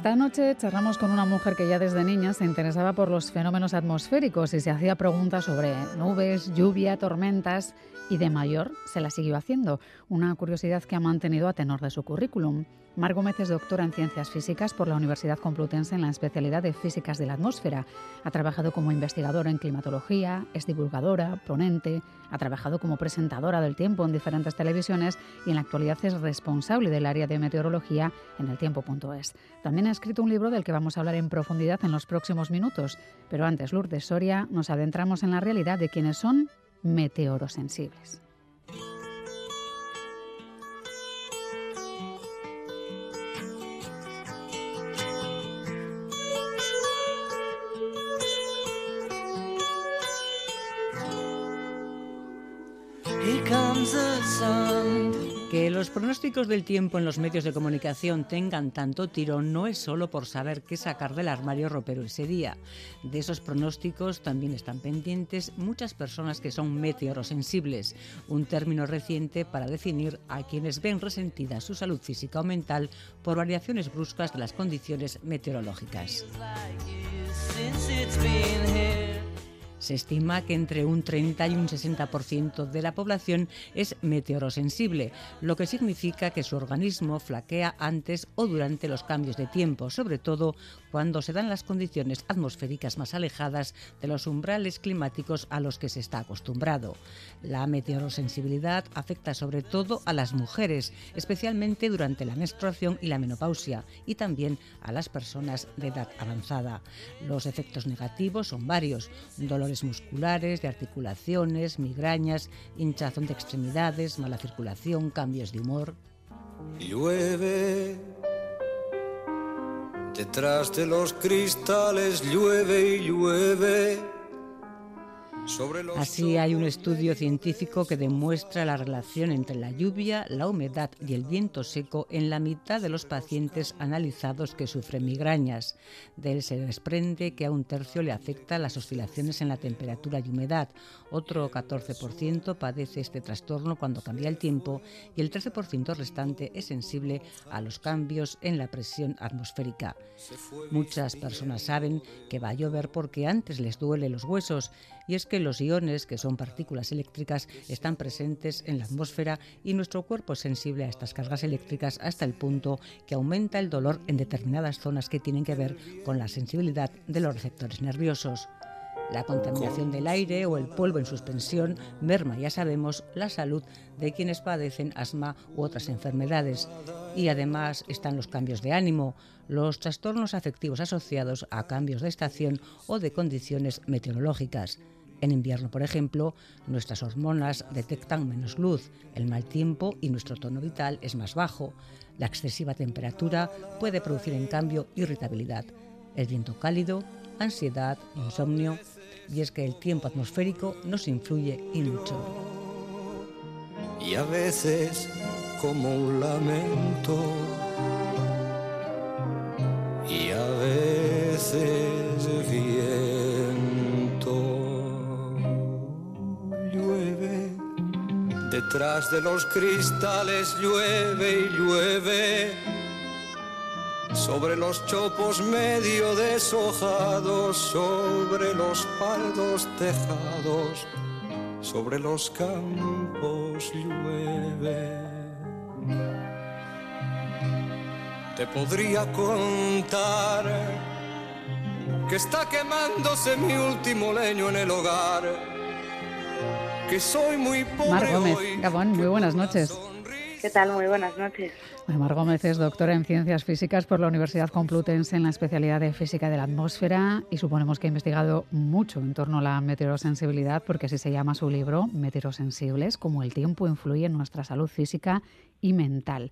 Esta noche charlamos con una mujer que ya desde niña se interesaba por los fenómenos atmosféricos y se hacía preguntas sobre nubes, lluvia, tormentas y de mayor se la siguió haciendo, una curiosidad que ha mantenido a tenor de su currículum. Mar Gómez es doctora en Ciencias Físicas por la Universidad Complutense en la especialidad de Físicas de la Atmósfera. Ha trabajado como investigadora en climatología, es divulgadora, ponente, ha trabajado como presentadora del tiempo en diferentes televisiones y en la actualidad es responsable del área de meteorología en el tiempo.es. También ha escrito un libro del que vamos a hablar en profundidad en los próximos minutos. Pero antes, Lourdes Soria, nos adentramos en la realidad de quienes son meteorosensibles. Que los pronósticos del tiempo en los medios de comunicación tengan tanto tirón no es solo por saber qué sacar del armario ropero ese día. De esos pronósticos también están pendientes muchas personas que son meteorosensibles, un término reciente para definir a quienes ven resentida su salud física o mental por variaciones bruscas de las condiciones meteorológicas. Se estima que entre un 30 y un 60% de la población es meteorosensible, lo que significa que su organismo flaquea antes o durante los cambios de tiempo, sobre todo cuando se dan las condiciones atmosféricas más alejadas de los umbrales climáticos a los que se está acostumbrado. La meteorosensibilidad afecta sobre todo a las mujeres, especialmente durante la menstruación y la menopausia, y también a las personas de edad avanzada. Los efectos negativos son varios, musculares, de articulaciones, migrañas, hinchazón de extremidades, mala circulación, cambios de humor. Llueve Detrás de los cristales llueve y llueve. Así hay un estudio científico que demuestra la relación entre la lluvia, la humedad y el viento seco en la mitad de los pacientes analizados que sufren migrañas. De él se desprende que a un tercio le afecta las oscilaciones en la temperatura y humedad, otro 14% padece este trastorno cuando cambia el tiempo y el 13% restante es sensible a los cambios en la presión atmosférica. Muchas personas saben que va a llover porque antes les duele los huesos y es que los iones, que son partículas eléctricas, están presentes en la atmósfera y nuestro cuerpo es sensible a estas cargas eléctricas hasta el punto que aumenta el dolor en determinadas zonas que tienen que ver con la sensibilidad de los receptores nerviosos. La contaminación del aire o el polvo en suspensión merma, ya sabemos, la salud de quienes padecen asma u otras enfermedades. Y además están los cambios de ánimo, los trastornos afectivos asociados a cambios de estación o de condiciones meteorológicas. En invierno, por ejemplo, nuestras hormonas detectan menos luz, el mal tiempo y nuestro tono vital es más bajo. La excesiva temperatura puede producir, en cambio, irritabilidad. El viento cálido, ansiedad, insomnio. Y es que el tiempo atmosférico nos influye y mucho. Y a veces, como un lamento, Detrás de los cristales llueve y llueve. Sobre los chopos medio deshojados, sobre los pardos tejados, sobre los campos llueve. Te podría contar que está quemándose mi último leño en el hogar soy muy Mar Gómez, Gabón, muy buenas noches. ¿Qué tal? Muy buenas noches. Mar Gómez es doctora en Ciencias Físicas por la Universidad Complutense en la especialidad de Física de la Atmósfera y suponemos que ha investigado mucho en torno a la meteorosensibilidad porque así se llama su libro, Meteorosensibles, cómo el tiempo influye en nuestra salud física y mental.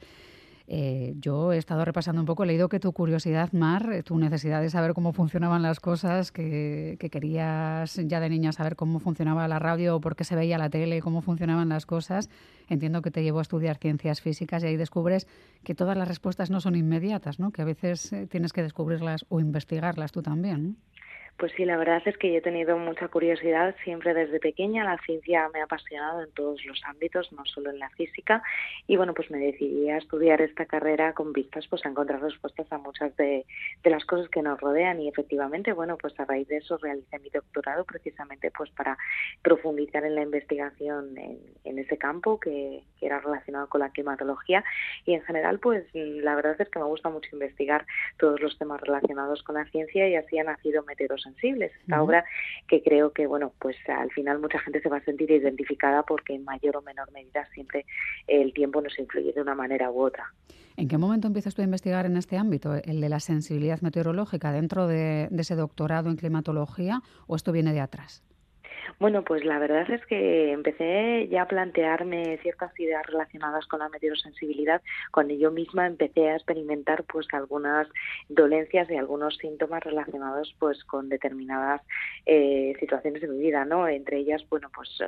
Eh, yo he estado repasando un poco, he leído que tu curiosidad, Mar, eh, tu necesidad de saber cómo funcionaban las cosas, que, que querías ya de niña saber cómo funcionaba la radio o por qué se veía la tele, cómo funcionaban las cosas, entiendo que te llevó a estudiar ciencias físicas y ahí descubres que todas las respuestas no son inmediatas, ¿no? que a veces tienes que descubrirlas o investigarlas tú también. Pues sí, la verdad es que yo he tenido mucha curiosidad siempre desde pequeña. La ciencia me ha apasionado en todos los ámbitos, no solo en la física. Y bueno, pues me decidí a estudiar esta carrera con vistas pues a encontrar respuestas a muchas de, las cosas que nos rodean. Y efectivamente, bueno, pues a raíz de eso realicé mi doctorado precisamente pues para profundizar en la investigación en, ese campo que, era relacionado con la climatología. Y en general, pues la verdad es que me gusta mucho investigar todos los temas relacionados con la ciencia y así ha nacido Meteoros sensibles. Esta obra que creo que, bueno, pues al final mucha gente se va a sentir identificada porque en mayor o menor medida siempre el tiempo nos influye de una manera u otra. ¿En qué momento empiezas tú a investigar en este ámbito, el de la sensibilidad meteorológica, dentro de ese doctorado en climatología o esto viene de atrás? Bueno, pues la verdad es que empecé ya a plantearme ciertas ideas relacionadas con la meteorosensibilidad cuando yo misma empecé a experimentar pues algunas dolencias y algunos síntomas relacionados pues con determinadas eh, situaciones de mi vida, ¿no? Entre ellas, bueno, pues eh,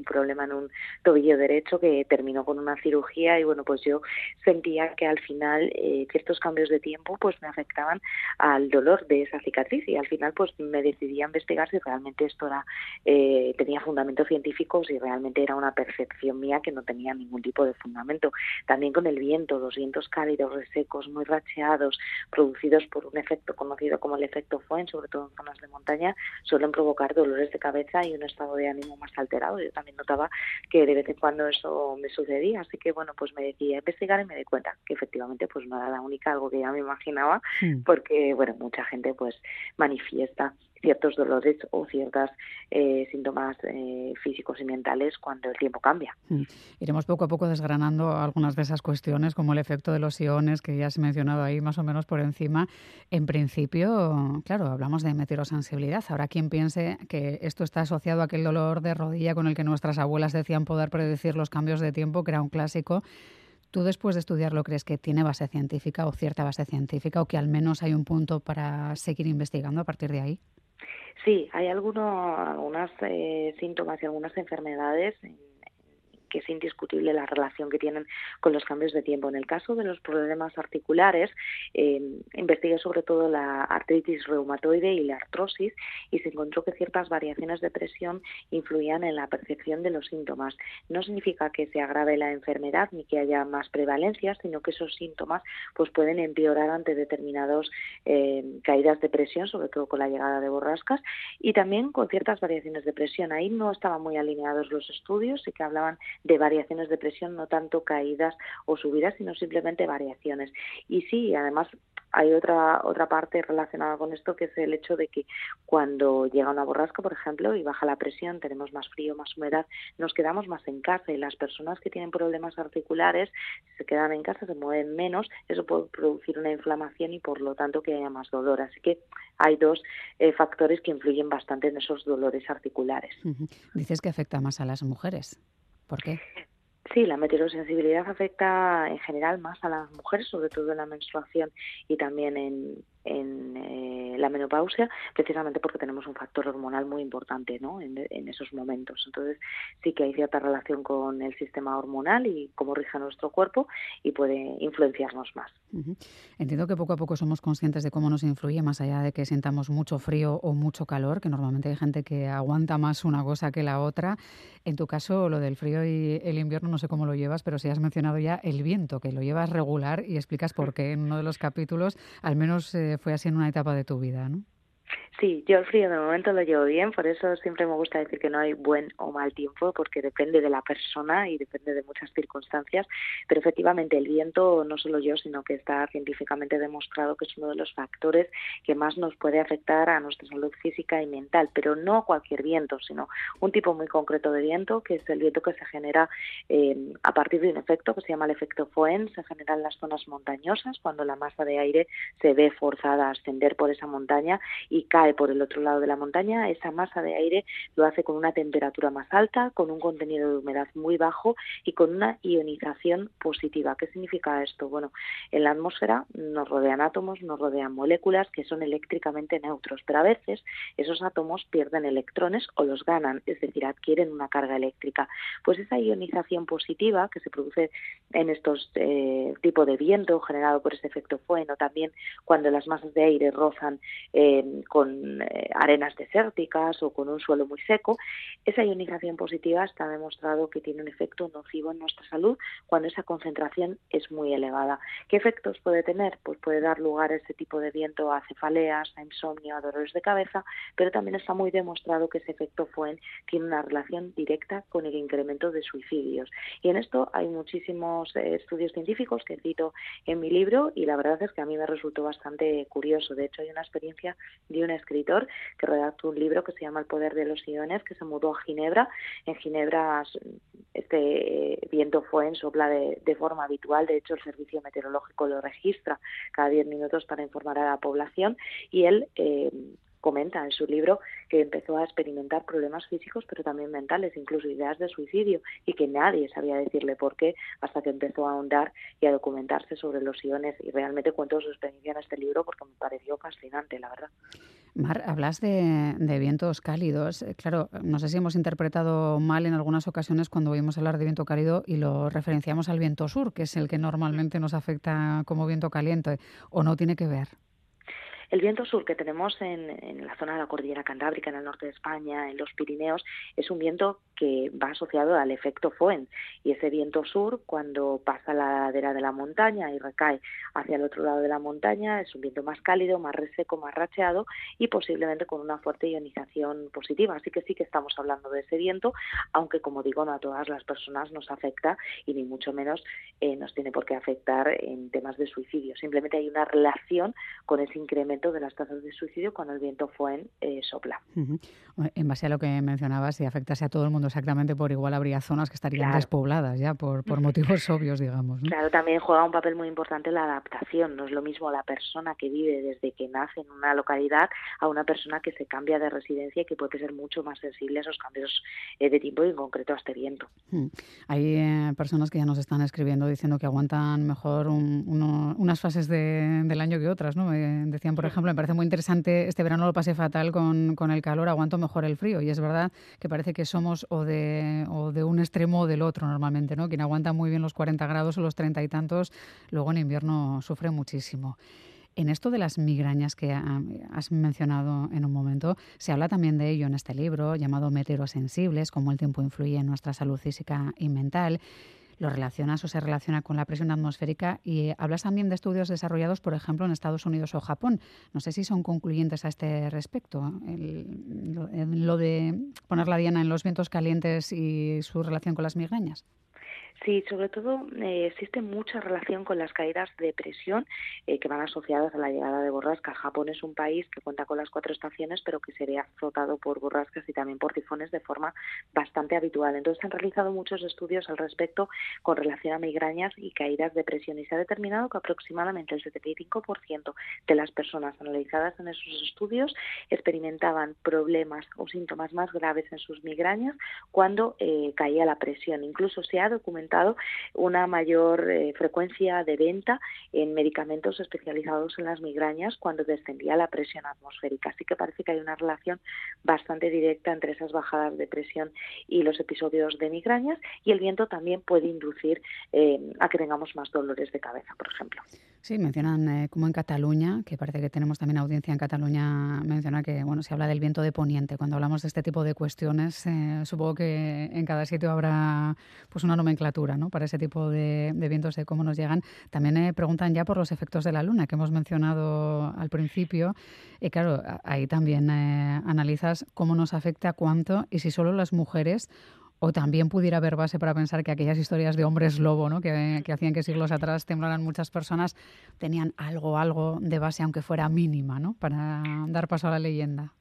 un problema en un tobillo derecho que terminó con una cirugía y bueno pues yo sentía que al final eh, ciertos cambios de tiempo pues me afectaban al dolor de esa cicatriz y al final pues me decidí a investigar si realmente esto era eh, tenía fundamento científico si realmente era una percepción mía que no tenía ningún tipo de fundamento. También con el viento los vientos cálidos resecos muy racheados producidos por un efecto conocido como el efecto Foen sobre todo en zonas de montaña suelen provocar dolores de cabeza y un estado de ánimo más alterado. Yo también notaba que de vez en cuando eso me sucedía. Así que, bueno, pues me decía investigar y me di cuenta que efectivamente pues no era la única, algo que ya me imaginaba, hmm. porque, bueno, mucha gente pues manifiesta ciertos dolores o ciertos eh, síntomas eh, físicos y mentales cuando el tiempo cambia. Mm. Iremos poco a poco desgranando algunas de esas cuestiones, como el efecto de los iones, que ya has mencionado ahí más o menos por encima. En principio, claro, hablamos de meteorosensibilidad. Ahora, quien piense que esto está asociado a aquel dolor de rodilla con el que nuestras abuelas decían poder predecir los cambios de tiempo, que era un clásico, ¿Tú después de estudiarlo crees que tiene base científica o cierta base científica o que al menos hay un punto para seguir investigando a partir de ahí? Sí, hay algunos eh, síntomas y algunas enfermedades que es indiscutible la relación que tienen con los cambios de tiempo. En el caso de los problemas articulares, eh, investigué sobre todo la artritis reumatoide y la artrosis y se encontró que ciertas variaciones de presión influían en la percepción de los síntomas. No significa que se agrave la enfermedad ni que haya más prevalencia, sino que esos síntomas pues pueden empeorar ante determinados eh, caídas de presión, sobre todo con la llegada de borrascas, y también con ciertas variaciones de presión. Ahí no estaban muy alineados los estudios y que hablaban de variaciones de presión, no tanto caídas o subidas, sino simplemente variaciones. Y sí, además hay otra otra parte relacionada con esto que es el hecho de que cuando llega una borrasca, por ejemplo, y baja la presión, tenemos más frío, más humedad, nos quedamos más en casa y las personas que tienen problemas articulares se quedan en casa, se mueven menos, eso puede producir una inflamación y por lo tanto que haya más dolor. Así que hay dos eh, factores que influyen bastante en esos dolores articulares. Dices que afecta más a las mujeres. ¿Por qué? Sí, la meteorosensibilidad afecta en general más a las mujeres, sobre todo en la menstruación y también en, en eh, la menopausia, precisamente porque tenemos un factor hormonal muy importante ¿no? en, esos momentos. Entonces, sí que hay cierta relación con el sistema hormonal y cómo rige nuestro cuerpo y puede influenciarnos más. Entiendo que poco a poco somos conscientes de cómo nos influye, más allá de que sintamos mucho frío o mucho calor, que normalmente hay gente que aguanta más una cosa que la otra. En tu caso, lo del frío y el invierno, no sé cómo lo llevas, pero si has mencionado ya el viento, que lo llevas regular y explicas por qué en uno de los capítulos, al menos... Eh, fue así en una etapa de tu vida, ¿no? Sí, yo el frío de momento lo llevo bien, por eso siempre me gusta decir que no hay buen o mal tiempo, porque depende de la persona y depende de muchas circunstancias, pero efectivamente el viento, no solo yo, sino que está científicamente demostrado que es uno de los factores que más nos puede afectar a nuestra salud física y mental, pero no cualquier viento, sino un tipo muy concreto de viento, que es el viento que se genera eh, a partir de un efecto que se llama el efecto Foen, se genera en las zonas montañosas, cuando la masa de aire se ve forzada a ascender por esa montaña y cae cae por el otro lado de la montaña, esa masa de aire lo hace con una temperatura más alta, con un contenido de humedad muy bajo y con una ionización positiva. ¿Qué significa esto? Bueno, en la atmósfera nos rodean átomos, nos rodean moléculas que son eléctricamente neutros, pero a veces esos átomos pierden electrones o los ganan, es decir, adquieren una carga eléctrica. Pues esa ionización positiva que se produce en estos eh, tipos de viento generado por ese efecto Foehn o también cuando las masas de aire rozan eh, con eh, arenas desérticas o con un suelo muy seco, esa ionización positiva está demostrado que tiene un efecto nocivo en nuestra salud cuando esa concentración es muy elevada. ¿Qué efectos puede tener? Pues puede dar lugar a ese tipo de viento a cefaleas, a insomnio, a dolores de cabeza, pero también está muy demostrado que ese efecto Foehn tiene una relación directa con el incremento de suicidios. Y en esto hay muchísimos eh, estudios científicos que cito en mi libro y la verdad es que a mí me resultó bastante curioso. De hecho, hay una experiencia de un escritor que redactó un libro que se llama El poder de los iones, que se mudó a Ginebra. En Ginebra este viento Foehn sopla de, de forma habitual. De hecho, el servicio meteorológico lo registra cada 10 minutos para informar a la población y él eh, comenta en su libro que empezó a experimentar problemas físicos pero también mentales, incluso ideas de suicidio y que nadie sabía decirle por qué hasta que empezó a ahondar y a documentarse sobre los iones y realmente cuento su experiencia en este libro porque me pareció fascinante, la verdad. Mar, hablas de, de, vientos cálidos. Eh, claro, no sé si hemos interpretado mal en algunas ocasiones cuando oímos hablar de viento cálido y lo referenciamos al viento sur, que es el que normalmente nos afecta como viento caliente, o no tiene que ver. El viento sur que tenemos en, la zona de la cordillera cantábrica, en el norte de España, en los Pirineos, es un viento que va asociado al efecto Foehn. Y ese viento sur, cuando pasa la ladera de la montaña y recae hacia el otro lado de la montaña, es un viento más cálido, más reseco, más racheado y posiblemente con una fuerte ionización positiva. Así que sí que estamos hablando de ese viento, aunque como digo, no a todas las personas nos afecta y ni mucho menos eh, nos tiene por qué afectar en temas de suicidio. Simplemente hay una relación con ese incremento de las tasas de suicidio cuando el viento Foehn eh, sopla. Uh -huh. En base a lo que mencionabas, si afectase a todo el mundo exactamente por igual, habría zonas que estarían claro. despobladas ya por, por motivos obvios, digamos. ¿no? Claro, también juega un papel muy importante la adaptación. No es lo mismo la persona que vive desde que nace en una localidad a una persona que se cambia de residencia y que puede ser mucho más sensible a esos cambios eh, de tiempo y en concreto a este viento. Hmm. Hay eh, personas que ya nos están escribiendo diciendo que aguantan mejor un, uno, unas fases de, del año que otras. ¿no? Me decían, por ejemplo, me parece muy interesante, este verano lo pasé fatal con, con el calor, aguanto mejor el frío. Y es verdad que parece que somos o de, o de un extremo o del otro normalmente. ¿no? Quien aguanta muy bien los 40 grados o los 30 y tantos, luego en invierno sufre muchísimo. En esto de las migrañas que has mencionado en un momento, se habla también de ello en este libro llamado Meteorosensibles, cómo el tiempo influye en nuestra salud física y mental. Lo relacionas o se relaciona con la presión atmosférica y hablas también de estudios desarrollados, por ejemplo, en Estados Unidos o Japón. No sé si son concluyentes a este respecto. El, lo, lo de poner la diana en los vientos calientes y su relación con las migrañas. Sí, sobre todo eh, existe mucha relación con las caídas de presión eh, que van asociadas a la llegada de borrascas. Japón es un país que cuenta con las cuatro estaciones, pero que se ve azotado por borrascas y también por tifones de forma bastante habitual. Entonces, se han realizado muchos estudios al respecto con relación a migrañas y caídas de presión y se ha determinado que aproximadamente el 75% de las personas analizadas en esos estudios experimentaban problemas o síntomas más graves en sus migrañas cuando eh, caía la presión. Incluso se ha documentado una mayor eh, frecuencia de venta en medicamentos especializados en las migrañas cuando descendía la presión atmosférica. Así que parece que hay una relación bastante directa entre esas bajadas de presión y los episodios de migrañas y el viento también puede inducir eh, a que tengamos más dolores de cabeza, por ejemplo. Sí, mencionan eh, como en Cataluña, que parece que tenemos también audiencia en Cataluña, menciona que bueno se habla del viento de poniente. Cuando hablamos de este tipo de cuestiones, eh, supongo que en cada sitio habrá pues una nomenclatura ¿no? para ese tipo de, vientos, de cómo nos llegan. También eh, preguntan ya por los efectos de la luna, que hemos mencionado al principio. Y claro, ahí también eh, analizas cómo nos afecta, cuánto, y si solo las mujeres o también pudiera haber base para pensar que aquellas historias de hombres lobo, ¿no? que, que, hacían que siglos atrás temblaran muchas personas, tenían algo, algo de base, aunque fuera mínima, ¿no? para dar paso a la leyenda.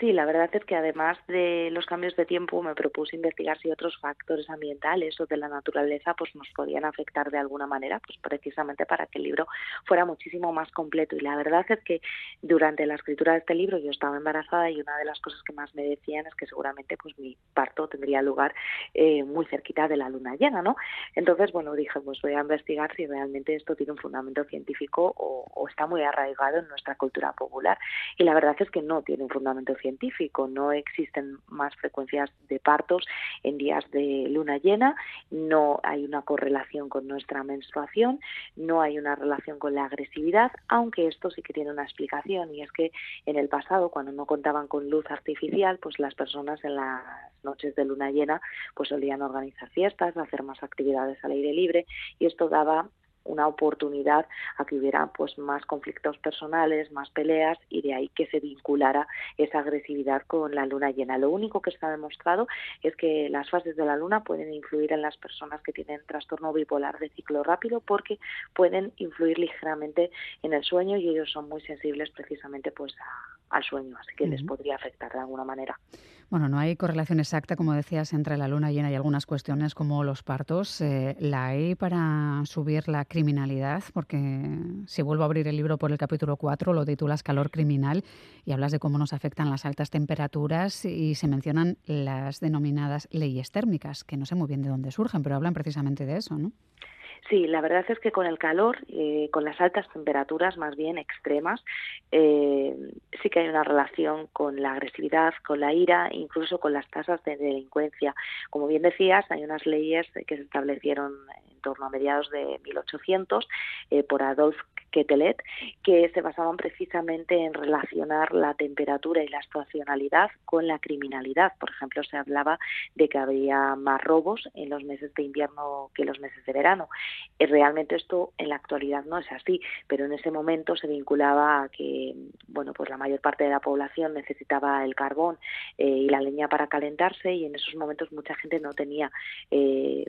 Sí, la verdad es que además de los cambios de tiempo me propuse investigar si otros factores ambientales o de la naturaleza pues nos podían afectar de alguna manera, pues precisamente para que el libro fuera muchísimo más completo. Y la verdad es que durante la escritura de este libro yo estaba embarazada y una de las cosas que más me decían es que seguramente pues mi parto tendría lugar eh, muy cerquita de la luna llena, ¿no? Entonces, bueno, dije, pues voy a investigar si realmente esto tiene un fundamento científico o, o está muy arraigado en nuestra cultura popular. Y la verdad es que no tiene un fundamento científico, no existen más frecuencias de partos en días de luna llena, no hay una correlación con nuestra menstruación, no hay una relación con la agresividad, aunque esto sí que tiene una explicación y es que en el pasado, cuando no contaban con luz artificial, pues las personas en las noches de luna llena pues solían organizar fiestas, hacer más actividades al aire libre y esto daba una oportunidad a que hubiera pues más conflictos personales, más peleas y de ahí que se vinculara esa agresividad con la luna llena. Lo único que está demostrado es que las fases de la luna pueden influir en las personas que tienen trastorno bipolar de ciclo rápido porque pueden influir ligeramente en el sueño y ellos son muy sensibles precisamente pues al sueño, así que les podría afectar de alguna manera. Bueno, no hay correlación exacta, como decías, entre la luna llena y algunas cuestiones como los partos. Eh, ¿La hay para subir la criminalidad? Porque si vuelvo a abrir el libro por el capítulo 4, lo titulas Calor criminal y hablas de cómo nos afectan las altas temperaturas y se mencionan las denominadas leyes térmicas, que no sé muy bien de dónde surgen, pero hablan precisamente de eso, ¿no? Sí, la verdad es que con el calor, eh, con las altas temperaturas más bien extremas, eh, sí que hay una relación con la agresividad, con la ira, incluso con las tasas de delincuencia. Como bien decías, hay unas leyes que se establecieron torno a mediados de 1800 eh, por Adolf Quetelet, que se basaban precisamente en relacionar la temperatura y la estacionalidad con la criminalidad. Por ejemplo, se hablaba de que había más robos en los meses de invierno que en los meses de verano. Y realmente esto en la actualidad no es así, pero en ese momento se vinculaba a que bueno, pues la mayor parte de la población necesitaba el carbón eh, y la leña para calentarse y en esos momentos mucha gente no tenía eh,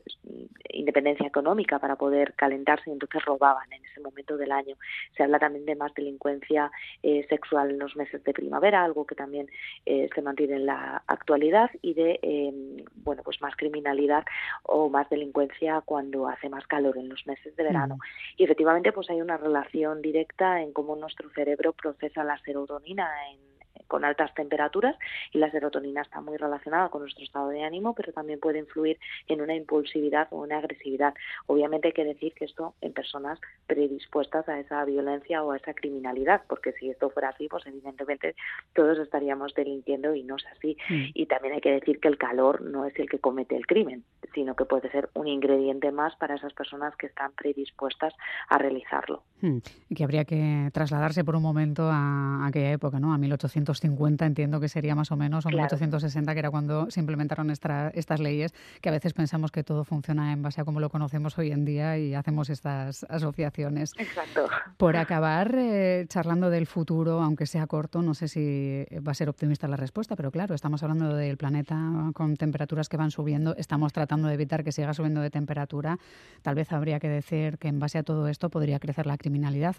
independencia económica para poder calentarse y entonces robaban en ese momento del año. Se habla también de más delincuencia eh, sexual en los meses de primavera, algo que también eh, se mantiene en la actualidad, y de em, bueno pues más criminalidad o más delincuencia cuando hace más calor en los meses de verano. Y efectivamente pues hay una relación directa en cómo nuestro cerebro procesa la serotonina en con altas temperaturas y la serotonina está muy relacionada con nuestro estado de ánimo, pero también puede influir en una impulsividad o una agresividad. Obviamente hay que decir que esto en personas predispuestas a esa violencia o a esa criminalidad, porque si esto fuera así, pues evidentemente todos estaríamos delinquiendo y no es así. Mm. Y también hay que decir que el calor no es el que comete el crimen, sino que puede ser un ingrediente más para esas personas que están predispuestas a realizarlo. Mm. Y que habría que trasladarse por un momento a aquella época, ¿no? A 1800 50 entiendo que sería más o menos, o 1860, que era cuando se implementaron estas leyes, que a veces pensamos que todo funciona en base a cómo lo conocemos hoy en día y hacemos estas asociaciones. Exacto. Por acabar eh, charlando del futuro, aunque sea corto, no sé si va a ser optimista la respuesta, pero claro, estamos hablando del planeta con temperaturas que van subiendo, estamos tratando de evitar que siga subiendo de temperatura. Tal vez habría que decir que en base a todo esto podría crecer la criminalidad,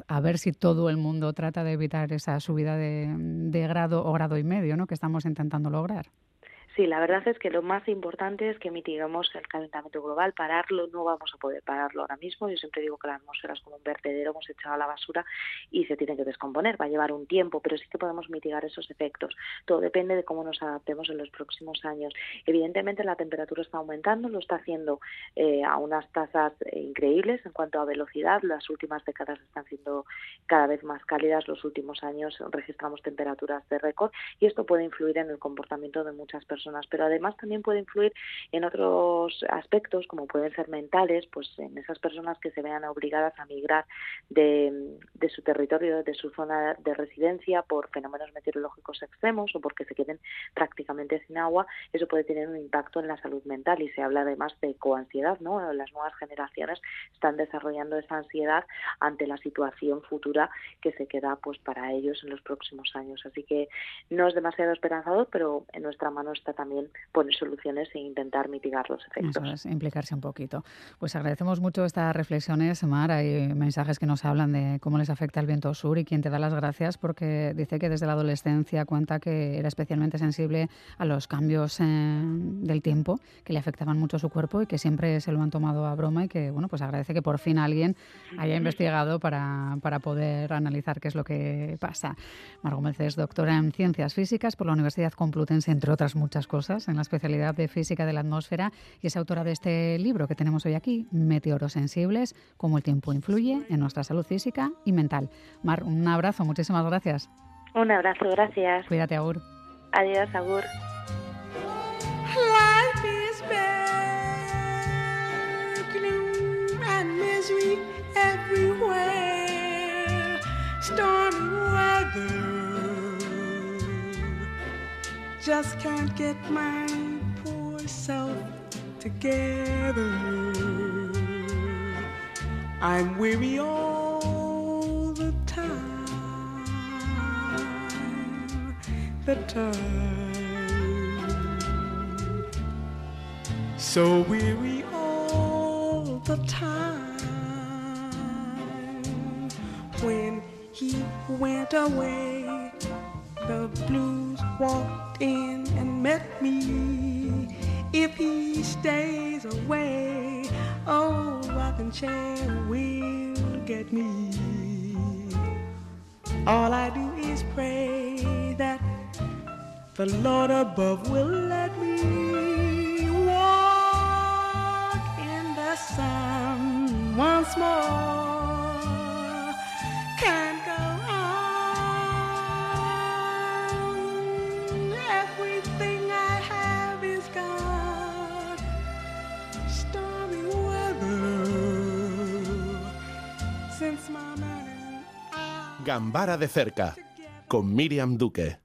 a ver si todo el mundo trata de evitar esa subida de, de grado o grado y medio ¿no? que estamos intentando lograr. Sí, la verdad es que lo más importante es que mitiguemos el calentamiento global. Pararlo no vamos a poder pararlo ahora mismo. Yo siempre digo que la atmósfera es como un vertedero, hemos echado a la basura y se tiene que descomponer. Va a llevar un tiempo, pero sí que podemos mitigar esos efectos. Todo depende de cómo nos adaptemos en los próximos años. Evidentemente la temperatura está aumentando, lo está haciendo eh, a unas tasas eh, increíbles en cuanto a velocidad. Las últimas décadas están siendo cada vez más cálidas. Los últimos años registramos temperaturas de récord y esto puede influir en el comportamiento de muchas personas pero además también puede influir en otros aspectos, como pueden ser mentales, pues en esas personas que se vean obligadas a migrar de, de su territorio, de su zona de residencia por fenómenos meteorológicos extremos o porque se queden prácticamente sin agua, eso puede tener un impacto en la salud mental y se habla además de coansiedad, ¿no? Las nuevas generaciones están desarrollando esa ansiedad ante la situación futura que se queda pues para ellos en los próximos años. Así que no es demasiado esperanzador, pero en nuestra mano está también poner soluciones e intentar mitigar los efectos. Eso es, implicarse un poquito. Pues agradecemos mucho estas reflexiones, Mar. Hay mensajes que nos hablan de cómo les afecta el viento sur y quien te da las gracias porque dice que desde la adolescencia cuenta que era especialmente sensible a los cambios eh, del tiempo que le afectaban mucho su cuerpo y que siempre se lo han tomado a broma y que, bueno, pues agradece que por fin alguien haya investigado para, para poder analizar qué es lo que pasa. Mar Gómez es doctora en Ciencias Físicas por la Universidad Complutense, entre otras muchas cosas, en la especialidad de Física de la Atmósfera y es autora de este libro que tenemos hoy aquí, Meteoros Sensibles, cómo el tiempo influye en nuestra salud física y mental. Mar, un abrazo, muchísimas gracias. Un abrazo, gracias. Cuídate, Agur. Adiós, Agur. Just can't get my poor self together. I'm weary all the time, the time. So weary all the time. When he went away, the blues walked in and met me. If he stays away, oh, rocking chair will get me. All I do is pray that the Lord above will let me walk in the sun once more. Gambara de cerca, con Miriam Duque.